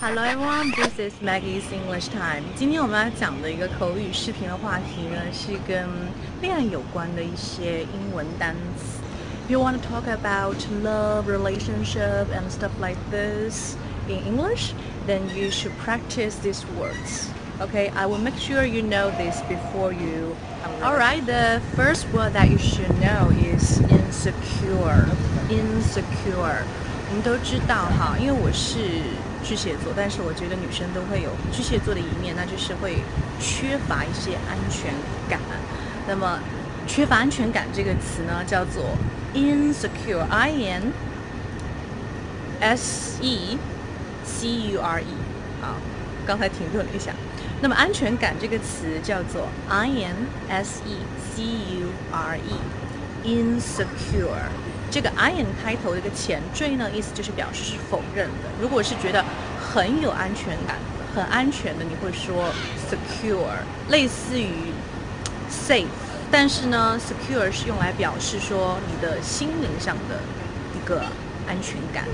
Hello everyone, this is Maggie's English Time. 今天我们要讲的一个口语视频的话题呢，是跟恋爱有关的一些英文单词。If you want to talk about love, relationship, and stuff like this in English, then you should practice these words. Okay, I will make sure you know this before you. Alright, the first word that you should know is insecure. Insecure. 我们都知道哈，因为我是巨蟹座，但是我觉得女生都会有巨蟹座的一面，那就是会缺乏一些安全感。那么，缺乏安全感这个词呢，叫做 insecure，i n s e c u r e。好，刚才停顿了一下。那么，安全感这个词叫做 i n s e c u r e，insecure。这个 iron 开头的一个前缀呢，意思就是表示是否认的。如果是觉得很有安全感、很安全的，你会说 secure，类似于 safe。但是呢，secure 是用来表示说你的心灵上的一个安全感。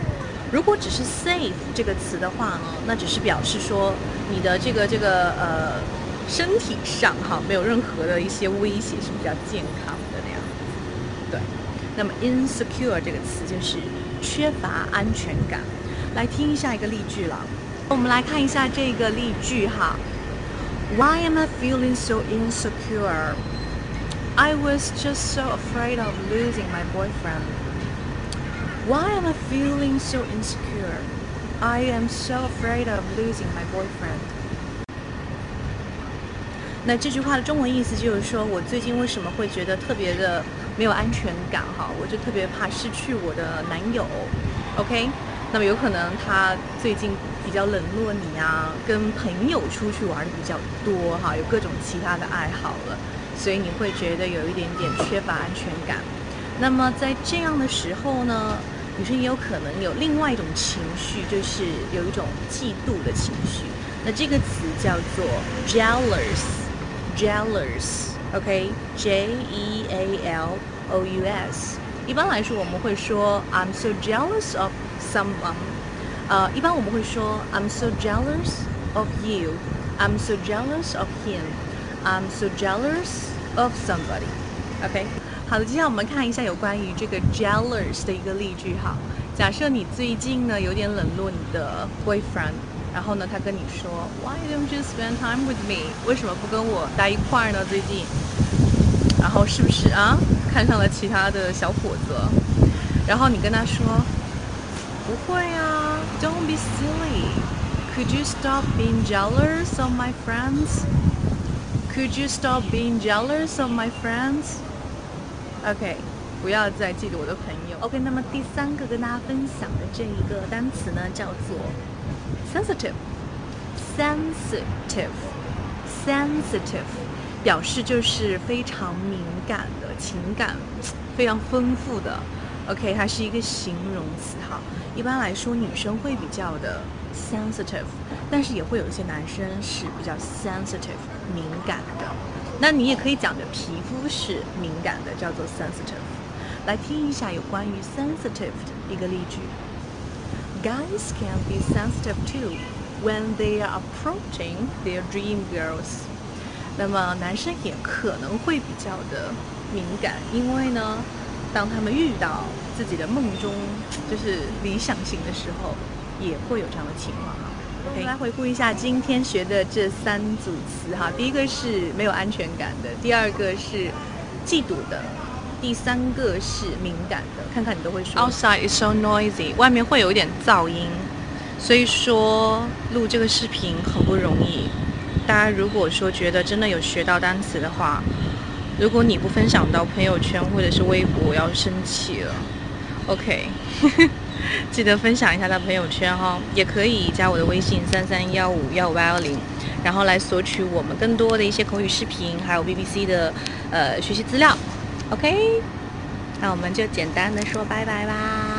如果只是 safe 这个词的话呢，那只是表示说你的这个这个呃身体上哈没有任何的一些威胁，是比较健康。那么 insecure 这个词就是缺乏安全感。来听一下一个例句了。我们来看一下这个例句哈。Why am I feeling so insecure? I was just so afraid of losing my boyfriend. Why am I feeling so insecure? I am so afraid of losing my boyfriend. 那这句话的中文意思就是说，我最近为什么会觉得特别的 没有安全感？哈，我就特别怕失去我的男友。OK，那么有可能他最近比较冷落你啊，跟朋友出去玩的比较多哈，有各种其他的爱好了，所以你会觉得有一点点缺乏安全感。那么在这样的时候呢，女生也有可能有另外一种情绪，就是有一种嫉妒的情绪。那这个词叫做 jealous。jealous，OK，J E A L O U S。一般来说，我们会说 I'm so jealous of someone。呃，一般我们会说 I'm so jealous of you。I'm so jealous of him。I'm so jealous of somebody。OK，好的，接下来我们看一下有关于这个 jealous 的一个例句哈。假设你最近呢有点冷落你的 boyfriend。然后呢，他跟你说，Why don't you spend time with me？为什么不跟我待一块儿呢？最近， 然后是不是啊，看上了其他的小伙子？然后你跟他说，不会啊，Don't be silly。Could you stop being jealous of my friends? Could you stop being jealous of my friends? OK，不要再嫉妒我的朋友。OK，那么第三个跟大家分享的这一个单词呢，叫做。sensitive, sensitive, sensitive，表示就是非常敏感的情感，非常丰富的。OK，它是一个形容词哈。一般来说，女生会比较的 sensitive，但是也会有一些男生是比较 sensitive，敏感的。那你也可以讲的皮肤是敏感的，叫做 sensitive。来听一下有关于 sensitive 的一个例句。guys can be sensitive too when they are approaching their dream girls。那么男生也可能会比较的敏感，因为呢，当他们遇到自己的梦中就是理想型的时候，也会有这样的情况哈。我们来回顾一下今天学的这三组词哈，第一个是没有安全感的，第二个是嫉妒的。第三个是敏感的，看看你都会说。Outside is so noisy，外面会有一点噪音，所以说录这个视频很不容易。大家如果说觉得真的有学到单词的话，如果你不分享到朋友圈或者是微博，我要生气了。OK，记得分享一下到朋友圈哈，也可以加我的微信三三幺五幺五八幺零，然后来索取我们更多的一些口语视频，还有 BBC 的呃学习资料。OK，那我们就简单的说拜拜吧。